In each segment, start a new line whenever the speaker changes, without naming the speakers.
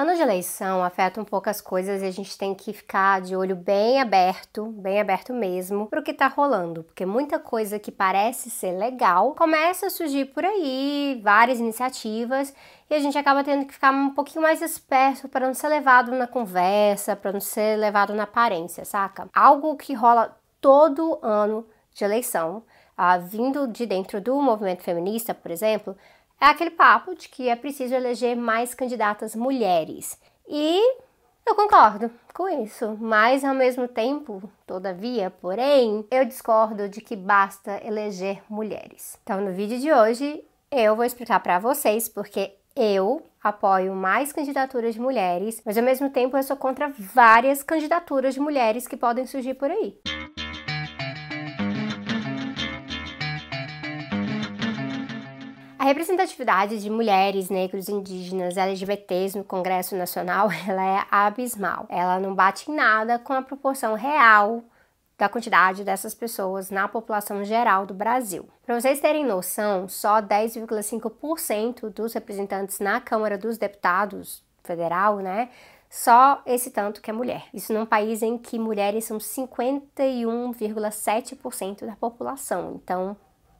Ano de eleição afeta um pouco as coisas e a gente tem que ficar de olho bem aberto, bem aberto mesmo, para o que tá rolando, porque muita coisa que parece ser legal começa a surgir por aí, várias iniciativas, e a gente acaba tendo que ficar um pouquinho mais esperto para não ser levado na conversa, para não ser levado na aparência, saca? Algo que rola todo ano de eleição, ah, vindo de dentro do movimento feminista, por exemplo, é aquele papo de que é preciso eleger mais candidatas mulheres. E eu concordo com isso, mas ao mesmo tempo, todavia, porém, eu discordo de que basta eleger mulheres. Então, no vídeo de hoje, eu vou explicar para vocês porque eu apoio mais candidaturas de mulheres, mas ao mesmo tempo eu sou contra várias candidaturas de mulheres que podem surgir por aí. Representatividade de mulheres, negros, indígenas, LGBTs no Congresso Nacional, ela é abismal. Ela não bate em nada com a proporção real da quantidade dessas pessoas na população geral do Brasil. Para vocês terem noção, só 10,5% dos representantes na Câmara dos Deputados federal, né, só esse tanto que é mulher. Isso num país em que mulheres são 51,7% da população. Então,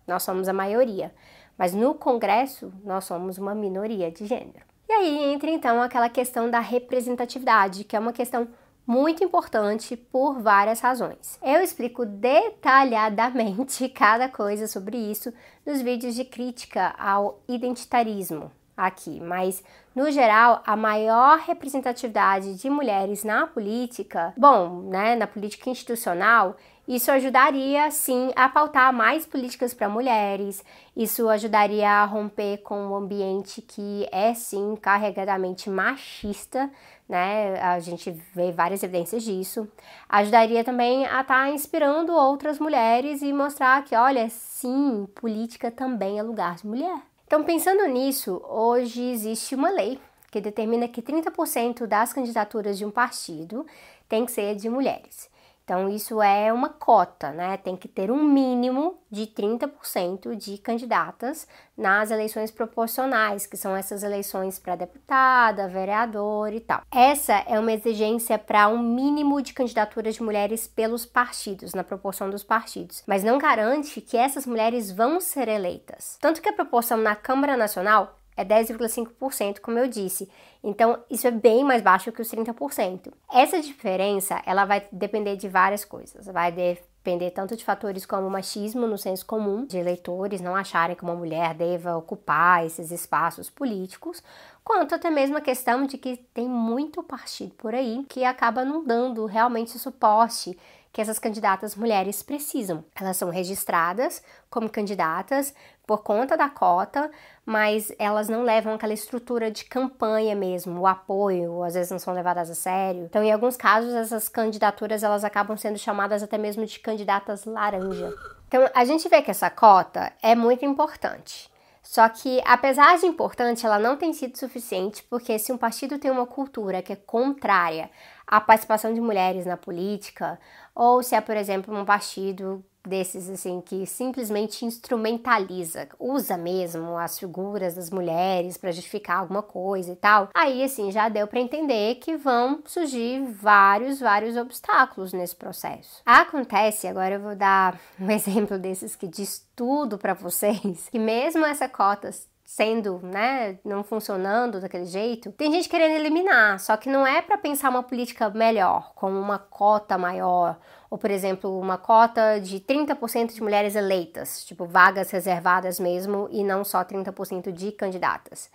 nós somos a maioria. Mas no Congresso, nós somos uma minoria de gênero. E aí entra então aquela questão da representatividade, que é uma questão muito importante por várias razões. Eu explico detalhadamente cada coisa sobre isso nos vídeos de crítica ao identitarismo aqui, mas no geral, a maior representatividade de mulheres na política, bom, né, na política institucional, isso ajudaria sim a pautar mais políticas para mulheres, isso ajudaria a romper com um ambiente que é sim carregadamente machista, né? A gente vê várias evidências disso. Ajudaria também a estar tá inspirando outras mulheres e mostrar que, olha, sim, política também é lugar de mulher. Então, pensando nisso, hoje existe uma lei que determina que 30% das candidaturas de um partido tem que ser de mulheres. Então, isso é uma cota, né? Tem que ter um mínimo de 30% de candidatas nas eleições proporcionais, que são essas eleições para deputada, vereador e tal. Essa é uma exigência para um mínimo de candidaturas de mulheres pelos partidos, na proporção dos partidos, mas não garante que essas mulheres vão ser eleitas. Tanto que a proporção na Câmara Nacional é 10,5%, como eu disse. Então, isso é bem mais baixo que os 30%. Essa diferença, ela vai depender de várias coisas. Vai depender tanto de fatores como machismo no senso comum, de eleitores não acharem que uma mulher deva ocupar esses espaços políticos, quanto até mesmo a questão de que tem muito partido por aí que acaba não dando realmente suporte que essas candidatas mulheres precisam. Elas são registradas como candidatas por conta da cota, mas elas não levam aquela estrutura de campanha mesmo, o apoio, às vezes não são levadas a sério. Então, em alguns casos, essas candidaturas elas acabam sendo chamadas até mesmo de candidatas laranja. Então, a gente vê que essa cota é muito importante. Só que, apesar de importante, ela não tem sido suficiente, porque se um partido tem uma cultura que é contrária à participação de mulheres na política, ou se é, por exemplo, um partido desses assim que simplesmente instrumentaliza, usa mesmo as figuras das mulheres para justificar alguma coisa e tal. Aí assim já deu para entender que vão surgir vários, vários obstáculos nesse processo. Acontece, agora eu vou dar um exemplo desses que diz tudo para vocês, que mesmo essa cota sendo, né, não funcionando daquele jeito, tem gente querendo eliminar, só que não é para pensar uma política melhor, com uma cota maior, ou por exemplo, uma cota de 30% de mulheres eleitas, tipo vagas reservadas mesmo e não só 30% de candidatas.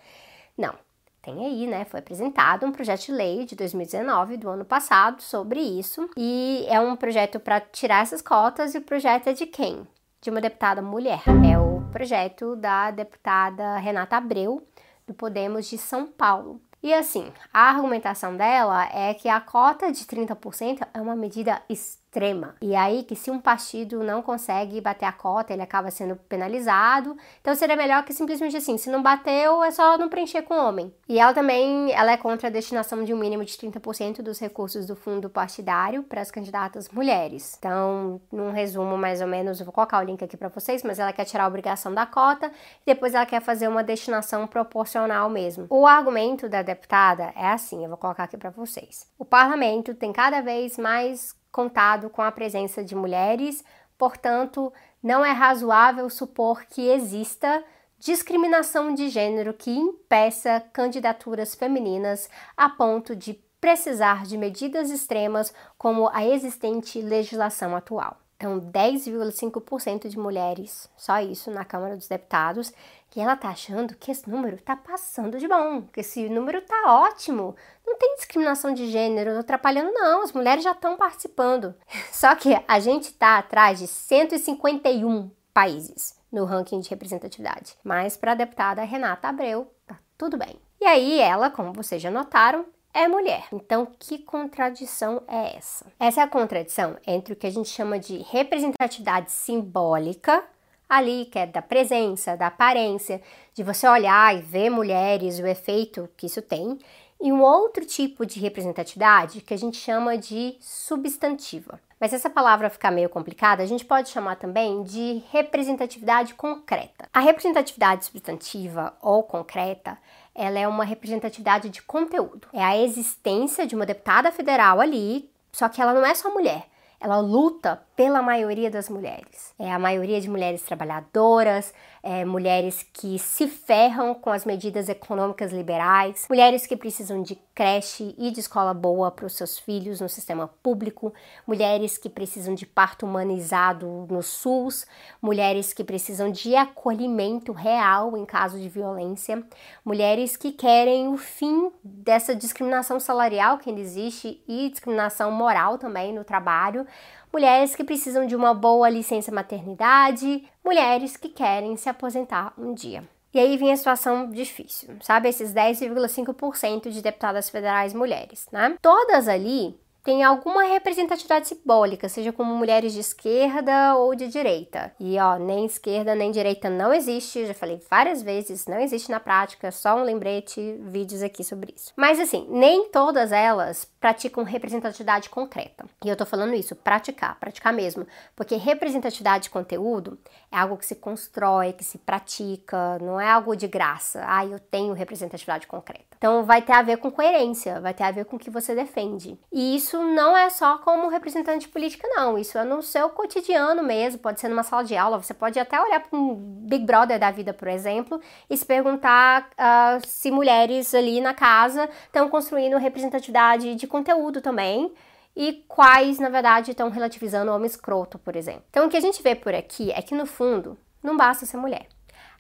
Não. Tem aí, né? Foi apresentado um projeto de lei de 2019 do ano passado sobre isso, e é um projeto para tirar essas cotas e o projeto é de quem? De uma deputada mulher. É o projeto da deputada Renata Abreu, do Podemos de São Paulo. E assim, a argumentação dela é que a cota de 30% é uma medida extremamente extrema. E aí que se um partido não consegue bater a cota, ele acaba sendo penalizado. Então seria melhor que simplesmente assim, se não bateu, é só não preencher com homem. E ela também, ela é contra a destinação de um mínimo de 30% dos recursos do fundo partidário para as candidatas mulheres. Então, num resumo mais ou menos, eu vou colocar o link aqui para vocês, mas ela quer tirar a obrigação da cota e depois ela quer fazer uma destinação proporcional mesmo. O argumento da deputada é assim, eu vou colocar aqui para vocês. O parlamento tem cada vez mais contado com a presença de mulheres, portanto, não é razoável supor que exista discriminação de gênero que impeça candidaturas femininas a ponto de precisar de medidas extremas como a existente legislação atual. Então, 10,5% de mulheres, só isso na Câmara dos Deputados, e ela tá achando que esse número tá passando de bom, que esse número tá ótimo. Não tem discriminação de gênero, não atrapalhando não, as mulheres já estão participando. Só que a gente tá atrás de 151 países no ranking de representatividade. Mas para a deputada Renata Abreu, tá tudo bem. E aí ela, como vocês já notaram, é mulher. Então, que contradição é essa? Essa é a contradição entre o que a gente chama de representatividade simbólica, ali, que é da presença, da aparência, de você olhar e ver mulheres, o efeito que isso tem, e um outro tipo de representatividade que a gente chama de substantiva. Mas essa palavra ficar meio complicada, a gente pode chamar também de representatividade concreta. A representatividade substantiva ou concreta, ela é uma representatividade de conteúdo. É a existência de uma deputada federal ali, só que ela não é só mulher. Ela luta pela maioria das mulheres. É a maioria de mulheres trabalhadoras, é, mulheres que se ferram com as medidas econômicas liberais, mulheres que precisam de creche e de escola boa para os seus filhos no sistema público, mulheres que precisam de parto humanizado no SUS, mulheres que precisam de acolhimento real em caso de violência, mulheres que querem o fim dessa discriminação salarial que ainda existe e discriminação moral também no trabalho mulheres que precisam de uma boa licença maternidade, mulheres que querem se aposentar um dia. E aí vem a situação difícil, sabe? Esses 10,5% de deputadas federais mulheres, né? Todas ali tem alguma representatividade simbólica, seja como mulheres de esquerda ou de direita. E ó, nem esquerda nem direita não existe, já falei várias vezes, não existe na prática, só um lembrete, vídeos aqui sobre isso. Mas assim, nem todas elas praticam representatividade concreta. E eu tô falando isso, praticar, praticar mesmo, porque representatividade de conteúdo é algo que se constrói, que se pratica, não é algo de graça. Ah, eu tenho representatividade concreta. Então vai ter a ver com coerência, vai ter a ver com o que você defende. E isso não é só como representante política, não. Isso é no seu cotidiano mesmo, pode ser numa sala de aula. Você pode até olhar para um Big Brother da vida, por exemplo, e se perguntar uh, se mulheres ali na casa estão construindo representatividade de conteúdo também e quais, na verdade, estão relativizando o homem escroto, por exemplo. Então, o que a gente vê por aqui é que, no fundo, não basta ser mulher.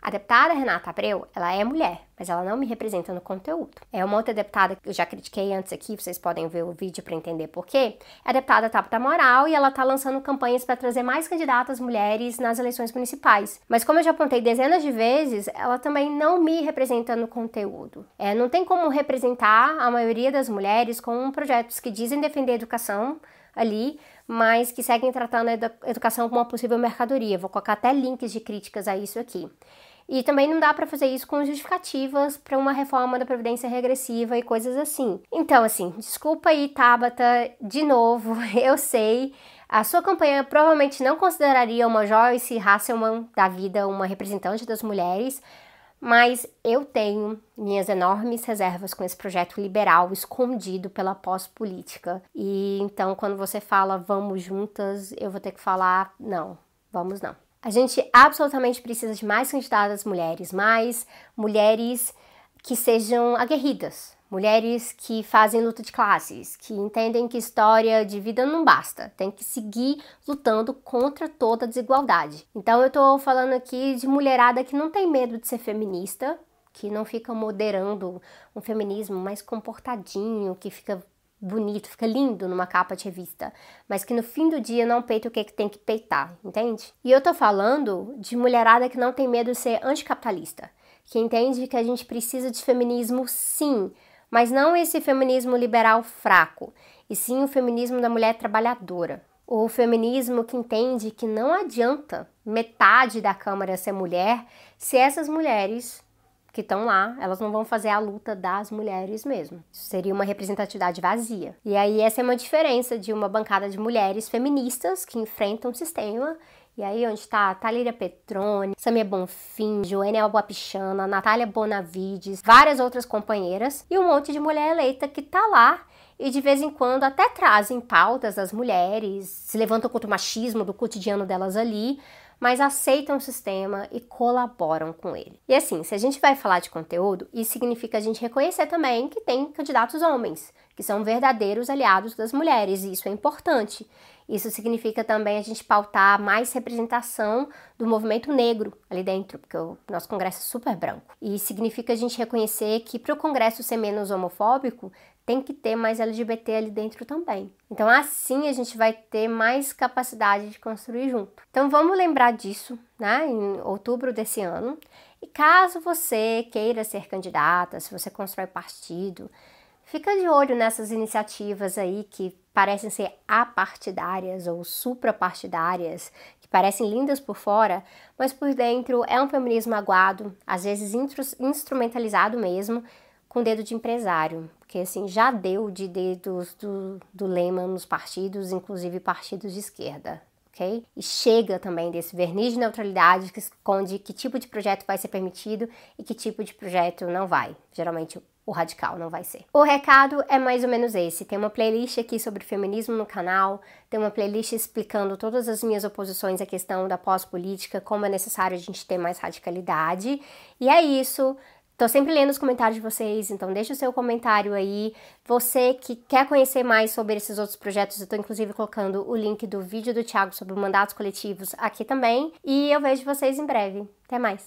A deputada Renata Abreu, ela é mulher, mas ela não me representa no conteúdo. É uma outra deputada que eu já critiquei antes aqui, vocês podem ver o vídeo para entender por quê. É a deputada Tabata Moral e ela tá lançando campanhas para trazer mais candidatas mulheres nas eleições municipais. Mas como eu já apontei dezenas de vezes, ela também não me representa no conteúdo. É, não tem como representar a maioria das mulheres com projetos que dizem defender a educação ali, mas que seguem tratando a educação como uma possível mercadoria. Vou colocar até links de críticas a isso aqui. E também não dá para fazer isso com justificativas para uma reforma da previdência regressiva e coisas assim. Então, assim, desculpa aí, Tabata, de novo, eu sei. A sua campanha provavelmente não consideraria uma Joyce Hasselman da vida uma representante das mulheres, mas eu tenho minhas enormes reservas com esse projeto liberal escondido pela pós-política. E então, quando você fala vamos juntas, eu vou ter que falar não, vamos não. A gente absolutamente precisa de mais candidatas mulheres, mais mulheres que sejam aguerridas, mulheres que fazem luta de classes, que entendem que história de vida não basta, tem que seguir lutando contra toda desigualdade. Então eu tô falando aqui de mulherada que não tem medo de ser feminista, que não fica moderando um feminismo mais comportadinho, que fica bonito, fica lindo numa capa de revista, mas que no fim do dia não peita o que, é que tem que peitar, entende? E eu tô falando de mulherada que não tem medo de ser anticapitalista, que entende que a gente precisa de feminismo sim, mas não esse feminismo liberal fraco, e sim o feminismo da mulher trabalhadora. O feminismo que entende que não adianta metade da Câmara ser mulher se essas mulheres que estão lá, elas não vão fazer a luta das mulheres mesmo. Isso seria uma representatividade vazia. E aí essa é uma diferença de uma bancada de mulheres feministas que enfrentam o sistema e aí, onde está Thalíria Petrone, Samia Bonfim, Joênia Albuapichana, Natália Bonavides, várias outras companheiras e um monte de mulher eleita que tá lá e de vez em quando até trazem pautas das mulheres, se levantam contra o machismo do cotidiano delas ali, mas aceitam o sistema e colaboram com ele. E assim, se a gente vai falar de conteúdo, isso significa a gente reconhecer também que tem candidatos homens, que são verdadeiros aliados das mulheres, e isso é importante. Isso significa também a gente pautar mais representação do movimento negro ali dentro, porque o nosso congresso é super branco. E significa a gente reconhecer que para o congresso ser menos homofóbico, tem que ter mais LGBT ali dentro também. Então, assim a gente vai ter mais capacidade de construir junto. Então, vamos lembrar disso, né, em outubro desse ano. E caso você queira ser candidata, se você constrói partido, fica de olho nessas iniciativas aí que parecem ser apartidárias ou suprapartidárias, que parecem lindas por fora, mas por dentro é um feminismo aguado, às vezes instrumentalizado mesmo, com dedo de empresário, porque assim já deu de dedos do, do lema nos partidos, inclusive partidos de esquerda. Okay? E chega também desse verniz de neutralidade que esconde que tipo de projeto vai ser permitido e que tipo de projeto não vai. Geralmente o radical não vai ser. O recado é mais ou menos esse. Tem uma playlist aqui sobre feminismo no canal, tem uma playlist explicando todas as minhas oposições à questão da pós-política, como é necessário a gente ter mais radicalidade. E é isso. Tô sempre lendo os comentários de vocês, então deixa o seu comentário aí. Você que quer conhecer mais sobre esses outros projetos, eu tô inclusive colocando o link do vídeo do Thiago sobre mandatos coletivos aqui também. E eu vejo vocês em breve. Até mais!